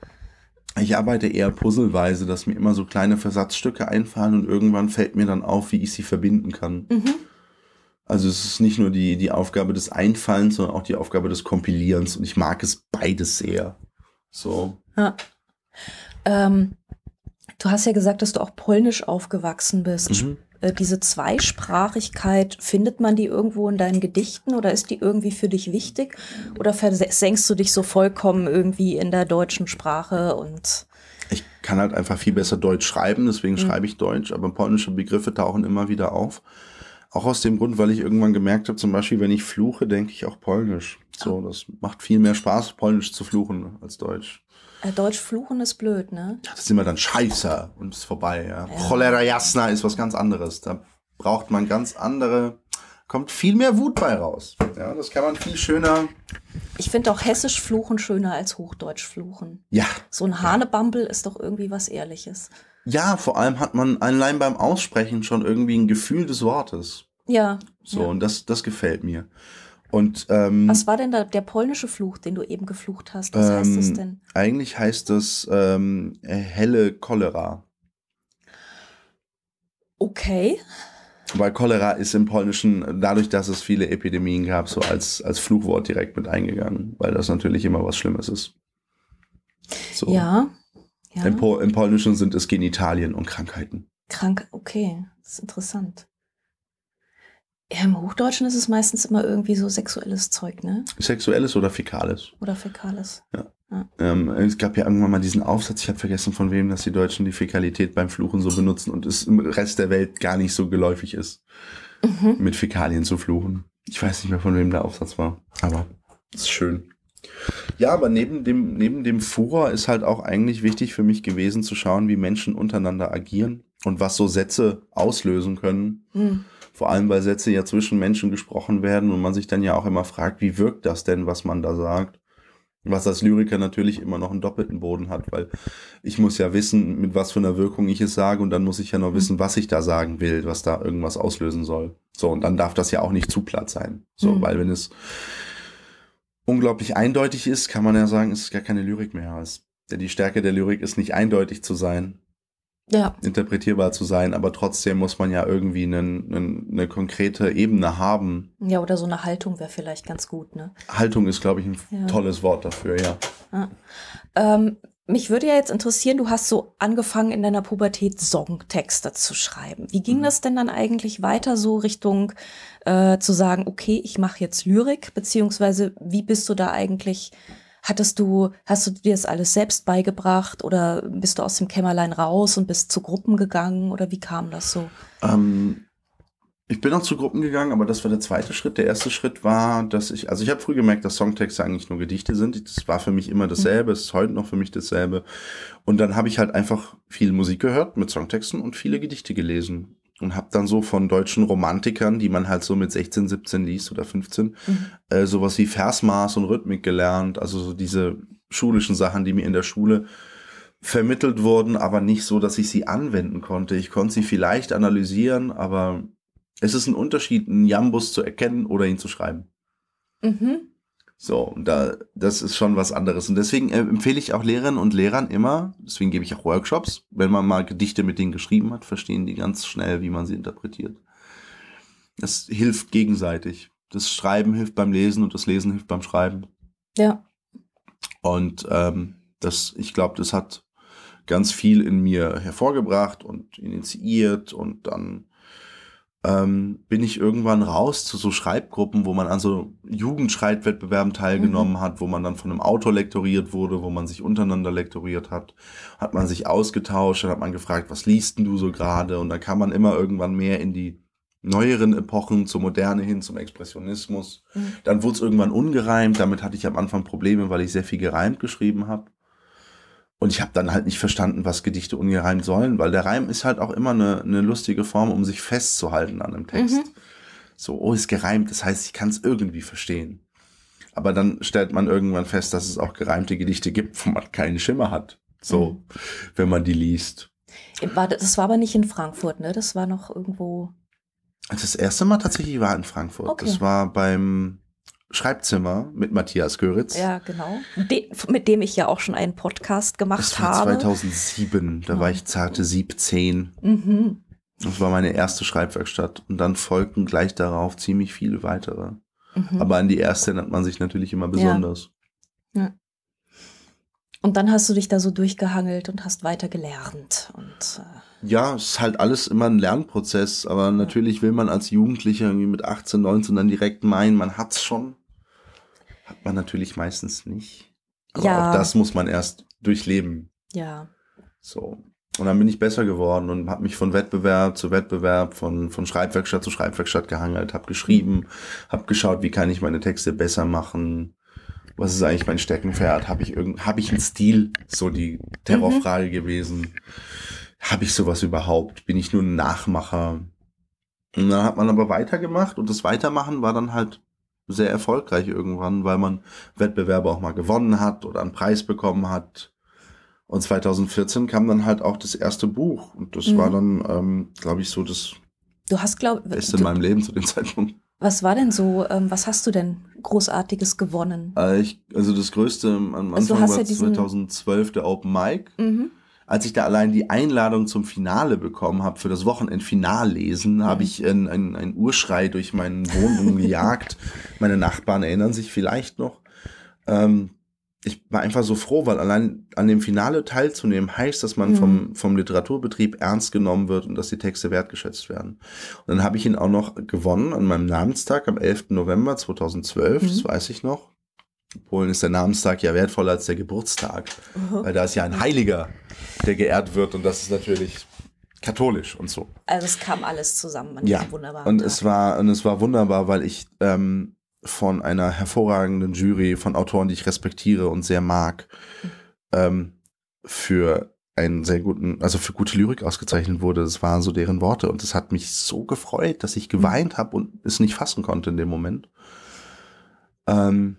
Ich arbeite eher puzzleweise, dass mir immer so kleine Versatzstücke einfallen und irgendwann fällt mir dann auf, wie ich sie verbinden kann. Mhm. Also es ist nicht nur die, die Aufgabe des Einfallens, sondern auch die Aufgabe des Kompilierens. Und ich mag es beides sehr. So. Ja. Ähm, du hast ja gesagt, dass du auch polnisch aufgewachsen bist. Mhm. Äh, diese Zweisprachigkeit, findet man die irgendwo in deinen Gedichten oder ist die irgendwie für dich wichtig? Oder versenkst du dich so vollkommen irgendwie in der deutschen Sprache und ich kann halt einfach viel besser Deutsch schreiben, deswegen mhm. schreibe ich Deutsch, aber polnische Begriffe tauchen immer wieder auf. Auch aus dem Grund, weil ich irgendwann gemerkt habe, zum Beispiel, wenn ich fluche, denke ich auch Polnisch. So, das macht viel mehr Spaß, Polnisch zu fluchen als Deutsch. Äh, Deutsch fluchen ist blöd, ne? Ja, das ist immer dann Scheiße und ist vorbei, ja. ja. Cholera jasna ist was ganz anderes. Da braucht man ganz andere, kommt viel mehr Wut bei raus. Ja, das kann man viel schöner. Ich finde auch hessisch fluchen schöner als hochdeutsch fluchen. Ja. So ein Hanebambel ja. ist doch irgendwie was Ehrliches. Ja, vor allem hat man allein beim Aussprechen schon irgendwie ein Gefühl des Wortes. Ja. So, ja. und das, das gefällt mir. Und, ähm, Was war denn da der polnische Fluch, den du eben geflucht hast? Was ähm, heißt das denn? Eigentlich heißt das ähm, helle Cholera. Okay. Weil Cholera ist im Polnischen, dadurch, dass es viele Epidemien gab, so als, als Fluchwort direkt mit eingegangen, weil das natürlich immer was Schlimmes ist. So. Ja. Ja. Im, Im Polnischen sind es Genitalien und Krankheiten. Krank, okay. Das ist interessant. Ja, im Hochdeutschen ist es meistens immer irgendwie so sexuelles Zeug, ne? Sexuelles oder Fäkales. Oder Fäkales. Ja. ja. Ähm, es gab ja irgendwann mal diesen Aufsatz, ich habe vergessen von wem, dass die Deutschen die Fäkalität beim Fluchen so benutzen und es im Rest der Welt gar nicht so geläufig ist, mhm. mit Fäkalien zu fluchen. Ich weiß nicht mehr, von wem der Aufsatz war, aber es ist schön. Ja, aber neben dem, neben dem Furor ist halt auch eigentlich wichtig für mich gewesen zu schauen, wie Menschen untereinander agieren und was so Sätze auslösen können. Mhm vor allem, weil Sätze ja zwischen Menschen gesprochen werden und man sich dann ja auch immer fragt, wie wirkt das denn, was man da sagt? Was als Lyriker natürlich immer noch einen doppelten Boden hat, weil ich muss ja wissen, mit was für einer Wirkung ich es sage und dann muss ich ja noch mhm. wissen, was ich da sagen will, was da irgendwas auslösen soll. So, und dann darf das ja auch nicht zu platt sein. So, mhm. weil wenn es unglaublich eindeutig ist, kann man ja sagen, es ist gar keine Lyrik mehr. Es Denn die Stärke der Lyrik ist nicht eindeutig zu sein, Ja. interpretierbar zu sein, aber trotzdem muss man ja irgendwie einen, einen, eine konkrete Ebene haben. Ja, oder so eine Haltung wäre vielleicht ganz gut, ne? Haltung ist, glaube ich, ein Ja. tolles Wort dafür, ja. Ähm, mich würde ja jetzt interessieren, du hast so angefangen in deiner Pubertät Songtexte zu schreiben. Wie ging Mhm. das denn dann eigentlich weiter so Richtung äh, zu sagen, okay, ich mache jetzt Lyrik, beziehungsweise wie bist du da eigentlich, hattest du, hast du dir das alles selbst beigebracht oder bist du aus dem Kämmerlein raus und bist zu Gruppen gegangen oder wie kam das so? Ähm, ich bin auch zu Gruppen gegangen, aber das war der zweite Schritt. Der erste Schritt war, dass ich, also ich habe früh gemerkt, dass Songtexte eigentlich nur Gedichte sind. Das war für mich immer dasselbe, es ist heute noch für mich dasselbe. Und dann habe ich halt einfach viel Musik gehört mit Songtexten und viele Gedichte gelesen. Und habe dann so von deutschen Romantikern, die man halt so mit 16, 17 liest oder 15, Mhm. äh, sowas wie Versmaß und Rhythmik gelernt. Also so diese schulischen Sachen, die mir in der Schule vermittelt wurden, aber nicht so, dass ich sie anwenden konnte. Ich konnte sie vielleicht analysieren, aber es ist ein Unterschied, einen Jambus zu erkennen oder ihn zu schreiben. Mhm. So, und da, das ist schon was anderes. Und deswegen äh, empfehle ich auch Lehrerinnen und Lehrern immer, deswegen gebe ich auch Workshops, wenn man mal Gedichte mit denen geschrieben hat, verstehen die ganz schnell, wie man sie interpretiert. Das hilft gegenseitig. Das Schreiben hilft beim Lesen und das Lesen hilft beim Schreiben. Ja. Und ähm, das, ich glaube, das hat ganz viel in mir hervorgebracht und initiiert und dann ähm, bin ich irgendwann raus zu so Schreibgruppen, wo man an so Jugendschreibwettbewerben teilgenommen hat, wo man dann von einem Autor lektoriert wurde, wo man sich untereinander lektoriert hat, hat man sich ausgetauscht, dann hat man gefragt, was liest denn du so gerade? Und dann kam man immer irgendwann mehr in die neueren Epochen, zur Moderne hin, zum Expressionismus. Mhm. Dann wurde es irgendwann ungereimt. Damit hatte ich am Anfang Probleme, weil ich sehr viel gereimt geschrieben habe. Und ich habe dann halt nicht verstanden, was Gedichte ungereimt sollen, weil der Reim ist halt auch immer eine, eine lustige Form, um sich festzuhalten an einem Text. Mhm. So, oh, ist gereimt, das heißt, ich kann es irgendwie verstehen. Aber dann stellt man irgendwann fest, dass es auch gereimte Gedichte gibt, wo man keinen Schimmer hat. So, Mhm. wenn man die liest. War, das war aber nicht in Frankfurt, ne? Das war noch irgendwo. Das erste Mal tatsächlich war in Frankfurt. Okay. Das war beim Schreibzimmer mit Matthias Göritz. Ja, genau. De mit dem ich ja auch schon einen Podcast gemacht Das war habe. 2007, da war ich zarte 17. Mhm. Das war meine erste Schreibwerkstatt. Und dann folgten gleich darauf ziemlich viele weitere. Mhm. Aber an die erste erinnert man sich natürlich immer besonders. Und dann hast du dich da so durchgehangelt und hast weiter gelernt. Und äh, Ja, es ist halt alles immer ein Lernprozess. Aber natürlich will man als Jugendlicher irgendwie mit 18, 19 dann direkt meinen, man hat's schon. Hat man natürlich meistens nicht. Aber Ja. auch das muss man erst durchleben. ja. So. Und dann bin ich besser geworden und habe mich von Wettbewerb zu Wettbewerb, von, von Schreibwerkstatt zu Schreibwerkstatt gehangelt, habe geschrieben, habe geschaut, wie kann ich meine Texte besser machen, was ist eigentlich mein Steckenpferd, habe ich irgend, habe ich einen Stil, so die Terrorfrage gewesen, habe ich sowas überhaupt, bin ich nur ein Nachmacher? Und dann hat man aber weitergemacht und das Weitermachen war dann halt sehr erfolgreich irgendwann, weil man Wettbewerbe auch mal gewonnen hat oder einen Preis bekommen hat. Und 2014 kam dann halt auch das erste Buch. Und das Mhm. war dann, ähm, glaube ich, so das Du hast, glaub Beste in du, meinem Leben zu dem Zeitpunkt. was war denn so, ähm, was hast du denn Großartiges gewonnen? Äh, ich, also das Größte am Anfang Also du hast war ja diesen- 2012 der Open Mic. Mhm. Als ich da allein die Einladung zum Finale bekommen habe, für das Wochenendfinallesen, Mhm. habe ich einen ein, Urschrei durch meinen Wohnung gejagt. Meine Nachbarn erinnern sich vielleicht noch. Ähm, ich war einfach so froh, weil allein an dem Finale teilzunehmen heißt, dass man Mhm. vom, vom Literaturbetrieb ernst genommen wird und dass die Texte wertgeschätzt werden. Und dann habe ich ihn auch noch gewonnen an meinem Namenstag am 11. November 2012, Mhm. das weiß ich noch. In Polen ist der Namenstag ja wertvoller als der Geburtstag, Mhm. weil da ist ja ein Heiliger, der geehrt wird und das ist natürlich katholisch und so. Also es kam alles zusammen an Ja, diesem wunderbaren Und Tag. es war, und es war wunderbar, weil ich ähm, von einer hervorragenden Jury von Autoren, die ich respektiere und sehr mag, ähm, für einen sehr guten, also für gute Lyrik ausgezeichnet wurde. Das waren so deren Worte und es hat mich so gefreut, dass ich geweint habe und es nicht fassen konnte in dem Moment. Ähm,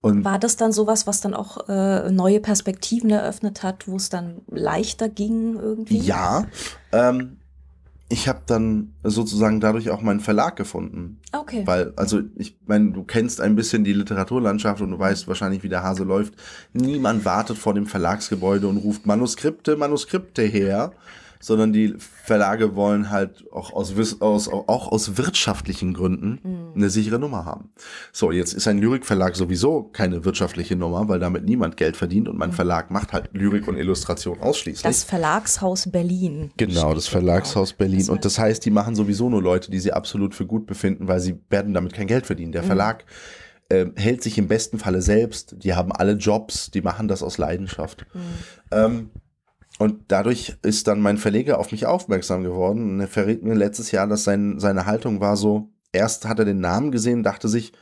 und War das dann sowas, was dann auch äh, neue Perspektiven eröffnet hat, wo es dann leichter ging irgendwie? Ja, ähm, ich habe dann sozusagen dadurch auch meinen Verlag gefunden. Okay. Weil, also ich meine, du kennst ein bisschen die Literaturlandschaft und du weißt wahrscheinlich, wie der Hase läuft. Niemand wartet vor dem Verlagsgebäude und ruft Manuskripte, Manuskripte her, sondern die Verlage wollen halt auch aus, aus, auch aus wirtschaftlichen Gründen mhm. eine sichere Nummer haben. So, jetzt ist ein Lyrikverlag sowieso keine wirtschaftliche Nummer, weil damit niemand Geld verdient und mein mhm. Verlag macht halt Lyrik und Illustration ausschließlich. Das Verlagshaus Berlin. Genau, das Verlagshaus genau. Berlin. Das und das heißt, die machen sowieso nur Leute, die sie absolut für gut befinden, weil sie werden damit kein Geld verdienen. Der mhm. Verlag äh, hält sich im besten Falle selbst, die haben alle Jobs, die machen das aus Leidenschaft. Mhm. Ähm, und dadurch ist dann mein Verleger auf mich aufmerksam geworden. Und er verriet mir letztes Jahr, dass sein, seine Haltung war so, erst hat er den Namen gesehen, dachte sich,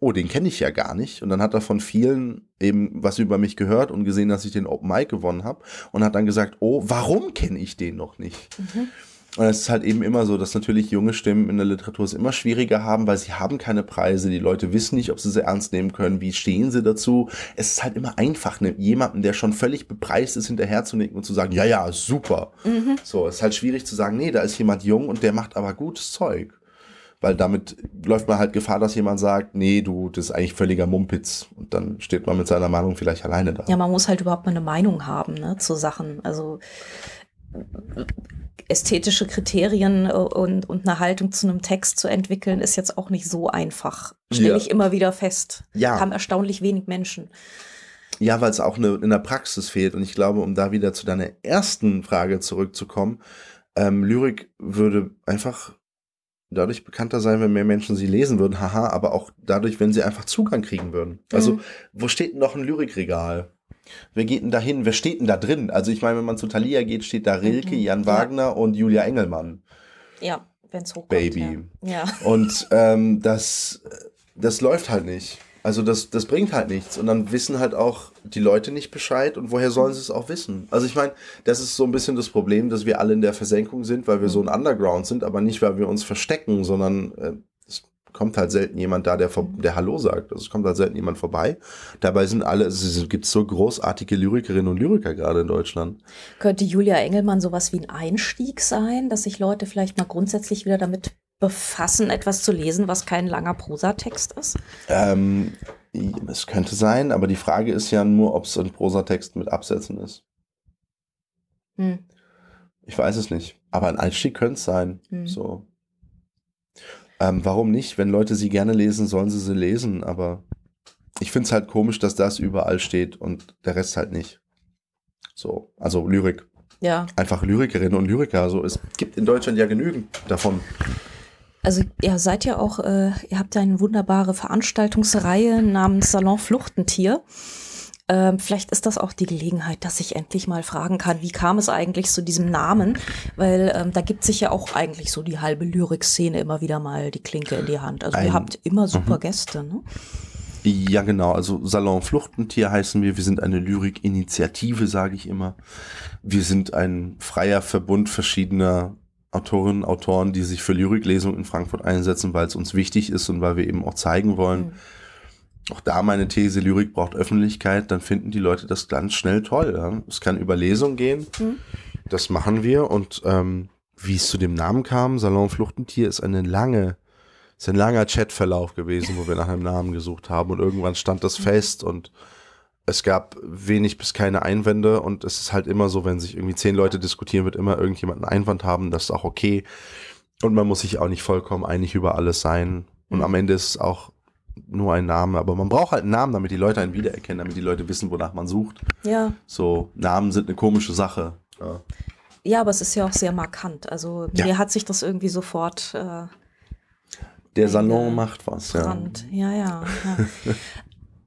oh, den kenne ich ja gar nicht. Und dann hat er von vielen eben was über mich gehört und gesehen, dass ich den Open Mic gewonnen habe. Und hat dann gesagt, oh, warum kenne ich den noch nicht? Mhm. Und es ist halt eben immer so, dass natürlich junge Stimmen in der Literatur es immer schwieriger haben, weil sie haben keine Preise. Die Leute wissen nicht, ob sie sie ernst nehmen können. Wie stehen sie dazu? Es ist halt immer einfach, ne, jemanden, der schon völlig bepreist ist, hinterherzunicken und zu sagen, ja, ja, super. Mhm. So, es ist halt schwierig zu sagen, nee, da ist jemand jung und der macht aber gutes Zeug. Weil damit läuft man halt Gefahr, dass jemand sagt, nee, du, das ist eigentlich völliger Mumpitz. Und dann steht man mit seiner Meinung vielleicht alleine da. Ja, man muss halt überhaupt mal eine Meinung haben, ne, zu Sachen. Also, ästhetische Kriterien äh, und, und eine Haltung zu einem Text zu entwickeln, ist jetzt auch nicht so einfach. Stelle ja. ich immer wieder fest. Ja. Haben erstaunlich wenig Menschen. Ja, weil es auch eine, in der Praxis fehlt. Und ich glaube, um da wieder zu deiner ersten Frage zurückzukommen, ähm, Lyrik würde einfach dadurch bekannter sein, wenn mehr Menschen sie lesen würden, haha, aber auch dadurch, wenn sie einfach Zugang kriegen würden. Also, mhm. wo steht denn noch ein Lyrikregal? Wer geht denn da hin? Wer steht denn da drin? Also ich meine, wenn man zu Thalia geht, steht da Rilke, mhm. Jan Wagner ja. und Julia Engelmann. Ja, wenn es hochkommt. Baby. Ja. ja. Und ähm, das, das läuft halt nicht. Also das, das bringt halt nichts. Und dann wissen halt auch die Leute nicht Bescheid und woher sollen sie es auch wissen? Also ich meine, das ist so ein bisschen das Problem, dass wir alle in der Versenkung sind, weil wir so ein Underground sind, aber nicht, weil wir uns verstecken, sondern äh, kommt halt selten jemand da, der, der Hallo sagt. Also es kommt halt selten jemand vorbei. Dabei sind alle, es gibt so großartige Lyrikerinnen und Lyriker gerade in Deutschland. Könnte Julia Engelmann sowas wie ein Einstieg sein, dass sich Leute vielleicht mal grundsätzlich wieder damit befassen, etwas zu lesen, was kein langer Prosatext ist? Ähm, es könnte sein, aber die Frage ist ja nur, ob es ein Prosatext mit Absätzen ist. Hm. Ich weiß es nicht. Aber ein Einstieg könnte es sein. Hm. So. Ähm, warum nicht? Wenn Leute sie gerne lesen, sollen sie sie lesen, aber ich finde es halt komisch, dass das überall steht und der Rest halt nicht. So, also Lyrik. Ja. Einfach Lyrikerinnen und Lyriker. So, es gibt in Deutschland ja genügend davon. Also ihr seid ja auch, äh, ihr habt ja eine wunderbare Veranstaltungsreihe namens Salon Fluchtentier. Ähm, vielleicht ist das auch die Gelegenheit, dass ich endlich mal fragen kann, wie kam es eigentlich zu diesem Namen? Weil ähm, da gibt sich ja auch eigentlich so die halbe Lyrikszene immer wieder mal die Klinke in die Hand. Also Ein, ihr habt immer super mhm. Gäste, ne? Ja, genau. Also Salon Fluchtentier heißen wir. Wir sind eine Lyrik-Initiative, sage ich immer. Wir sind ein freier Verbund verschiedener Autorinnen, Autoren, die sich für Lyriklesung in Frankfurt einsetzen, weil es uns wichtig ist und weil wir eben auch zeigen wollen, mhm auch da meine These, Lyrik braucht Öffentlichkeit, dann finden die Leute das ganz schnell toll. Ja? Es kann über Lesung gehen, mhm. das machen wir und ähm, wie es zu dem Namen kam, Salon Fluchtentier ist eine lange, ist ein langer Chatverlauf gewesen, wo wir nach einem Namen gesucht haben und irgendwann stand das mhm. fest und es gab wenig bis keine Einwände und es ist halt immer so, wenn sich irgendwie zehn Leute diskutieren, wird immer irgendjemand einen Einwand haben, das ist auch okay. Und man muss sich auch nicht vollkommen einig über alles sein. Und mhm. am Ende ist es auch nur ein Name, aber man braucht halt einen Namen, damit die Leute einen wiedererkennen, damit die Leute wissen, wonach man sucht. Ja. So, Namen sind eine komische Sache. Ja, ja aber es ist ja auch sehr markant. Also ja. mir hat sich das irgendwie sofort. Äh, der Salon macht was, ja. Ja, ja. ja.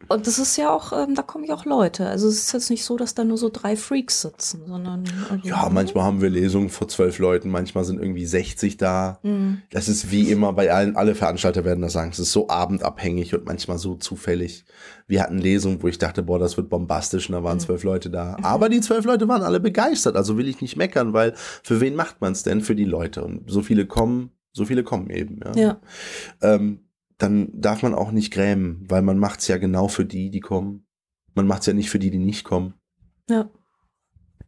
Und das ist ja auch, ähm, da kommen ja auch Leute. Also es ist jetzt nicht so, dass da nur so drei Freaks sitzen, sondern. Also ja, manchmal haben wir Lesungen vor zwölf Leuten, manchmal sind irgendwie 60 da. Mhm. Das ist wie immer bei allen, alle Veranstalter werden das sagen. Es ist so abendabhängig und manchmal so zufällig. Wir hatten Lesungen, wo ich dachte, boah, das wird bombastisch und da waren mhm. zwölf Leute da. Aber die zwölf Leute waren alle begeistert. Also will ich nicht meckern, weil für wen macht man es denn? Für die Leute. Und so viele kommen, so viele kommen eben. Ja. ja. Ähm, dann darf man auch nicht grämen, weil man macht's ja genau für die, die kommen. Man macht's ja nicht für die, die nicht kommen. Ja.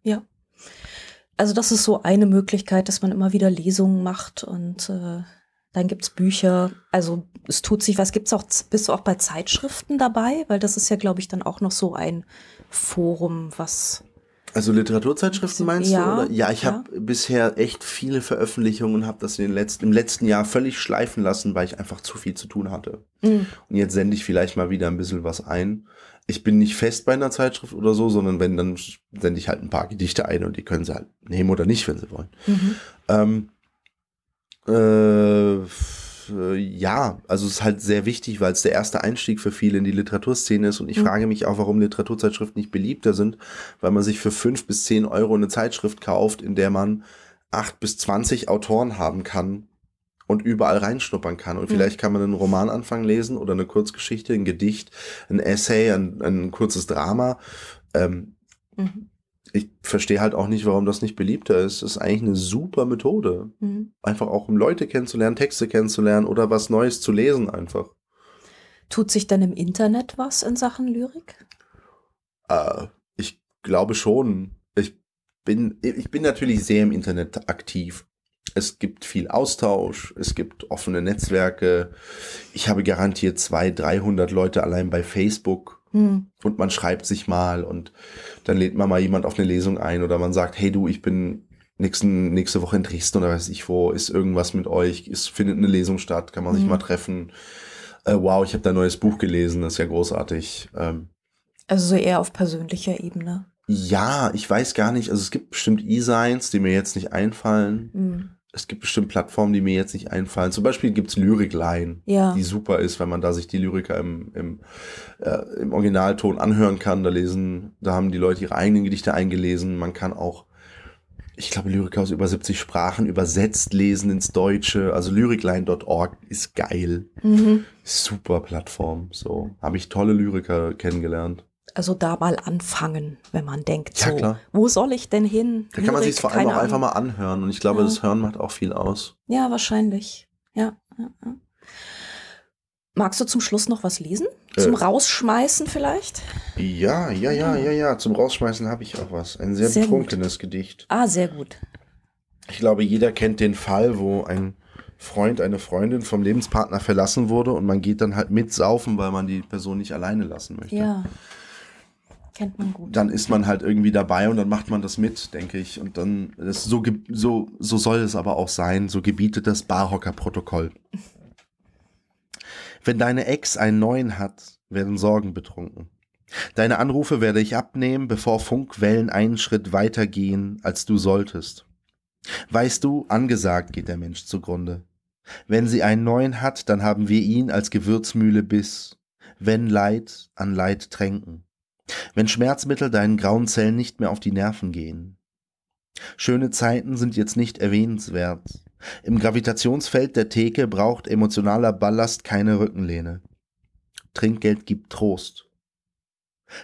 Ja. Also das ist so eine Möglichkeit, dass man immer wieder Lesungen macht und äh, dann gibt's Bücher. Also es tut sich was. Gibt's auch, bist du auch bei Zeitschriften dabei? Weil das ist ja, glaube ich, dann auch noch so ein Forum, was Also Literaturzeitschriften meinst Ja, du? Oder? Ja, ich ja. habe bisher echt viele Veröffentlichungen und habe das in den letzten, im letzten Jahr völlig schleifen lassen, weil ich einfach zu viel zu tun hatte. Mhm. Und jetzt sende ich vielleicht mal wieder ein bisschen was ein. Ich bin nicht fest bei einer Zeitschrift oder so, sondern wenn, dann sende ich halt ein paar Gedichte ein und die können sie halt nehmen oder nicht, wenn sie wollen. Mhm. Ähm, äh, äh, ja, also es ist halt sehr wichtig, weil es der erste Einstieg für viele in die Literaturszene ist. Und ich Mhm. frage mich auch, warum Literaturzeitschriften nicht beliebter sind, weil man sich für fünf bis zehn Euro eine Zeitschrift kauft, in der man acht bis zwanzig Autoren haben kann und überall reinschnuppern kann. Und Mhm. vielleicht kann man einen Romananfang lesen oder eine Kurzgeschichte, ein Gedicht, ein Essay, ein, ein kurzes Drama. Ähm, Mhm. Ich verstehe halt auch nicht, warum das nicht beliebter ist. Es ist eigentlich eine super Methode Mhm. einfach auch um Leute kennenzulernen, Texte kennenzulernen oder was Neues zu lesen einfach. Tut sich denn im Internet was in Sachen Lyrik? Äh, ich glaube schon. Ich bin, ich bin natürlich sehr im Internet aktiv. Es gibt viel Austausch, es gibt offene Netzwerke. Ich habe garantiert 200, 300 Leute allein bei Facebook Hm. und man schreibt sich mal und dann lädt man mal jemand auf eine Lesung ein oder man sagt, hey du, ich bin nächsten, nächste Woche in Dresden oder weiß ich wo, ist irgendwas mit euch, es findet eine Lesung statt, kann man sich Mhm. mal treffen. Äh, wow, ich habe da ein neues Buch gelesen, das ist ja großartig. Ähm, Also so eher auf persönlicher Ebene. ja, ich weiß gar nicht, also es gibt bestimmt E-Signs, die mir jetzt nicht einfallen. Hm. Es gibt bestimmt Plattformen, die mir jetzt nicht einfallen. Zum Beispiel gibt's Lyrikline, Ja. die super ist, wenn man da sich die Lyriker im, im, äh, im Originalton anhören kann. Da lesen, da haben die Leute ihre eigenen Gedichte eingelesen. Man kann auch, ich glaube, Lyriker aus über 70 Sprachen übersetzt lesen ins Deutsche. Also lyricline.org ist geil. Mhm. Super Plattform. So habe ich tolle Lyriker kennengelernt. Also da mal anfangen, wenn man denkt, Ja, so, klar. wo soll ich denn hin? Da kann man Lyrik, sich vor allem auch einfach Ahnung. mal anhören. Und ich glaube, Ja. das Hören macht auch viel aus. Ja, wahrscheinlich. Ja. Magst du zum Schluss noch was lesen? Zum Äh. Rausschmeißen vielleicht? Ja, ja, ja, ja, ja. Zum Rausschmeißen habe ich auch was. Ein sehr, Sehr gut. betrunkenes Gedicht. Ah, sehr gut. Ich glaube, jeder kennt den Fall, wo ein Freund, eine Freundin vom Lebenspartner verlassen wurde und man geht dann halt mitsaufen, weil man die Person nicht alleine lassen möchte. Ja. Kennt man gut. Dann ist man halt irgendwie dabei und dann macht man das mit, denke ich. Und dann, das so, so, so soll es aber auch sein. So gebietet das Barhocker-Protokoll. Wenn deine Ex einen neuen hat, werden Sorgen betrunken. Deine Anrufe werde ich abnehmen, bevor Funkwellen einen Schritt weiter gehen, als du solltest. Weißt du, angesagt geht der Mensch zugrunde. Wenn sie einen neuen hat, dann haben wir ihn als Gewürzmühle Biss. Wenn Leid an Leid tränken. Wenn Schmerzmittel deinen grauen Zellen nicht mehr auf die Nerven gehen. Schöne Zeiten sind jetzt nicht erwähnenswert. Im Gravitationsfeld der Theke braucht emotionaler Ballast keine Rückenlehne. Trinkgeld gibt Trost.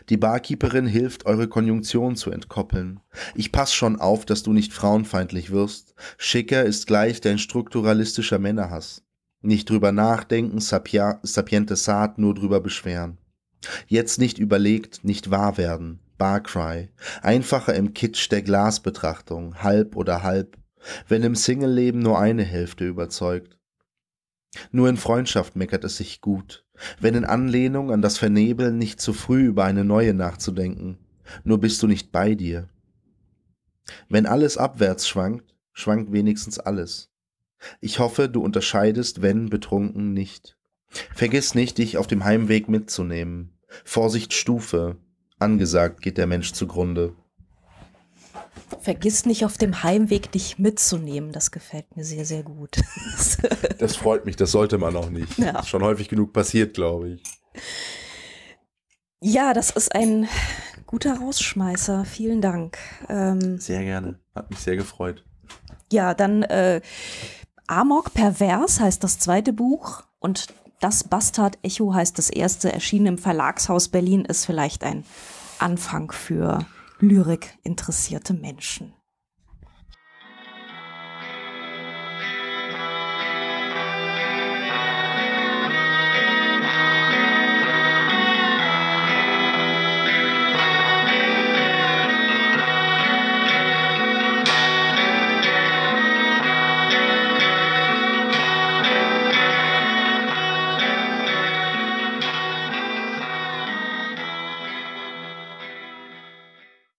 Die Barkeeperin hilft, eure Konjunktion zu entkoppeln. Ich pass schon auf, dass du nicht frauenfeindlich wirst. Schicker ist gleich dein strukturalistischer Männerhass. Nicht drüber nachdenken, sapia, sapiente Saat, nur drüber beschweren. Jetzt nicht überlegt, nicht wahr werden. Barcry. Einfacher im Kitsch der Glasbetrachtung, halb oder halb. Wenn im Singleleben nur eine Hälfte überzeugt. Nur in Freundschaft meckert es sich gut. Wenn in Anlehnung an das Vernebeln nicht zu früh über eine neue nachzudenken. Nur bist du nicht bei dir. Wenn alles abwärts schwankt, schwankt wenigstens alles. Ich hoffe, du unterscheidest, wenn betrunken, nicht. Vergiss nicht, dich auf dem Heimweg mitzunehmen. Vorsicht Stufe. Angesagt geht der Mensch zugrunde. Vergiss nicht auf dem Heimweg dich mitzunehmen. Das gefällt mir sehr, sehr gut. Das freut mich, das sollte man auch nicht. Ja. Ist schon häufig genug passiert, glaube ich. ja, das ist ein guter Rausschmeißer. Vielen Dank. Ähm, Sehr gerne. Hat mich sehr gefreut. ja, dann äh, Amok Pervers heißt das zweite Buch und das Bastard Echo heißt das erste, erschienen im Verlagshaus Berlin, ist vielleicht ein Anfang für Lyrik interessierte Menschen.